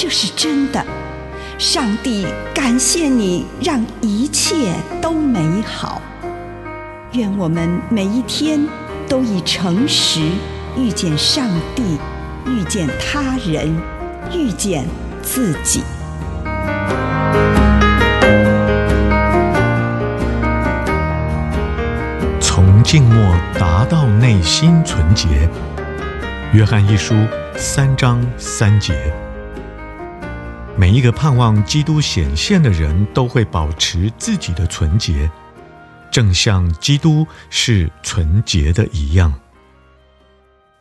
这是真的。上帝感谢你，让一切都美好。愿我们每一天都以诚实遇见上帝，遇见他人，遇见自己。从静默达到内心纯洁。约翰一书三章三节。每一个盼望基督显现的人都会保持自己的纯洁，正像基督是纯洁的一样。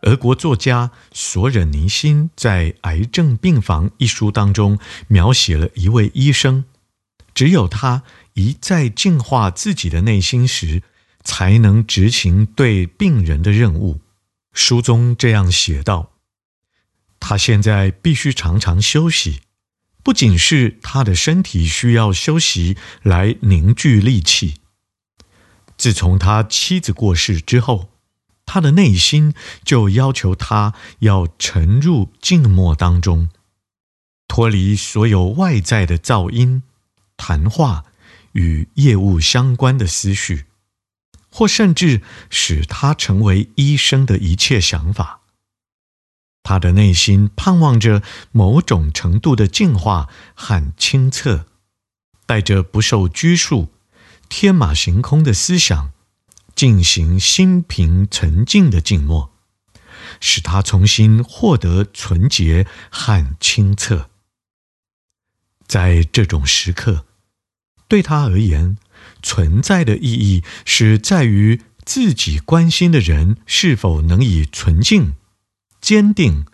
俄国作家索忍尼辛在《癌症病房》一书当中描写了一位医生，只有他一再净化自己的内心时，才能执行对病人的任务。书中这样写道：“他现在必须常常休息，不仅是他的身体需要休息来凝聚力气。自从他妻子过世之后，他的内心就要求他要沉入静默当中，脱离所有外在的噪音、谈话与业务相关的思绪。”或甚至使他成为医生的一切想法，他的内心盼望着某种程度的净化和清澈，带着不受拘束、天马行空的思想，进行心平沉静的静默，使他重新获得纯洁和清澈。在这种时刻，对他而言，存在的意义是在于自己关心的人是否能以纯净、坚定、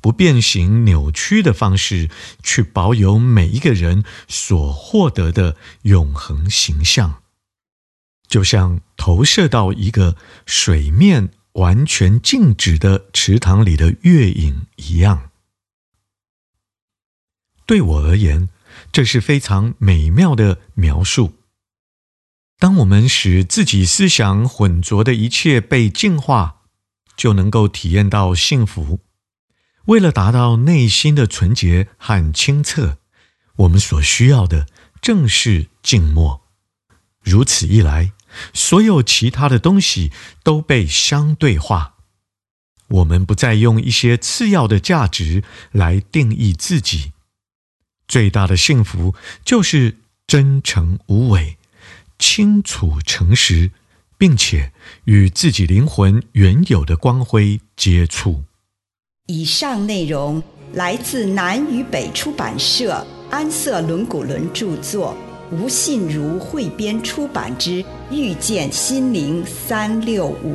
不变形、扭曲的方式去保有每一个人所获得的永恒形象，就像投射到一个水面完全静止的池塘里的月影一样。对我而言，这是非常美妙的描述。当我们使自己思想混浊的一切被净化，就能够体验到幸福。为了达到内心的纯洁和清澈，我们所需要的正是静默。如此一来，所有其他的东西都被相对化。我们不再用一些次要的价值来定义自己。最大的幸福就是真诚无伪。清楚、诚实，并且与自己灵魂原有的光辉接触。以上内容来自南与北出版社安瑟伦古伦著作，吴信如汇编出版之《遇见心灵三六五》。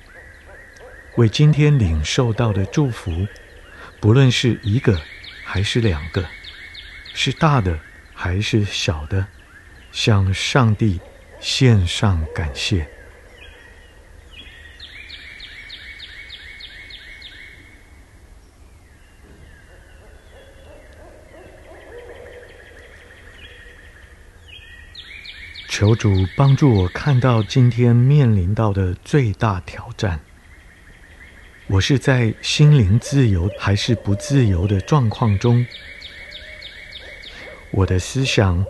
为今天领受到的祝福，不论是一个还是两个，是大的还是小的，向上帝献上感谢。求主帮助我看到今天面临到的最大挑战。我是在心灵自由还是不自由的状况中？我的思想、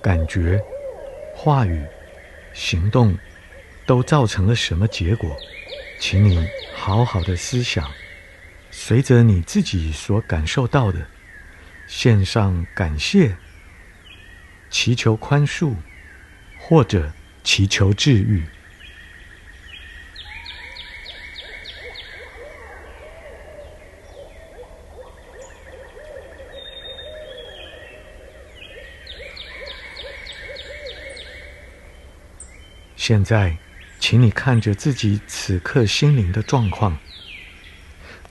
感觉、话语、行动都造成了什么结果？请你好好的思想，随着你自己所感受到的，献上感谢，祈求宽恕。或者祈求治愈。现在，请你看着自己此刻心灵的状况。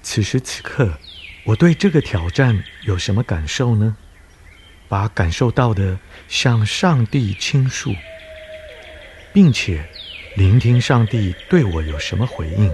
此时此刻，我对这个挑战有什么感受呢？把感受到的向上帝倾诉。并且聆听上帝对我有什么回应。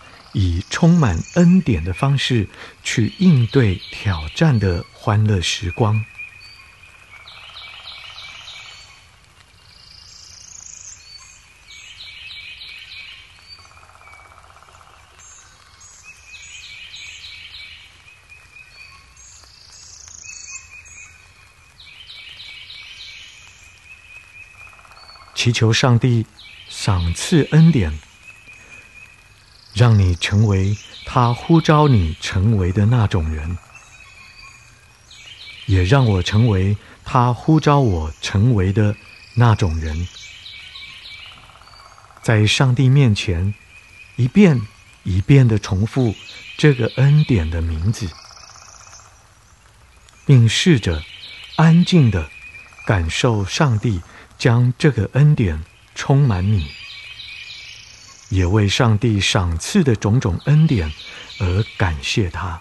以充满恩典的方式去应对挑战的欢乐时光。祈求上帝赏赐恩典。让你成为他呼召你成为的那种人，也让我成为他呼召我成为的那种人，在上帝面前一遍一遍的重复这个恩典的名字，并试着安静的感受上帝将这个恩典充满你，也为上帝赏赐的种种恩典而感谢他。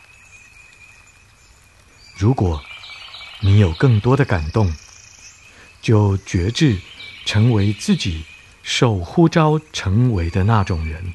如果你有更多的感动，就觉志成为自己受呼召成为的那种人。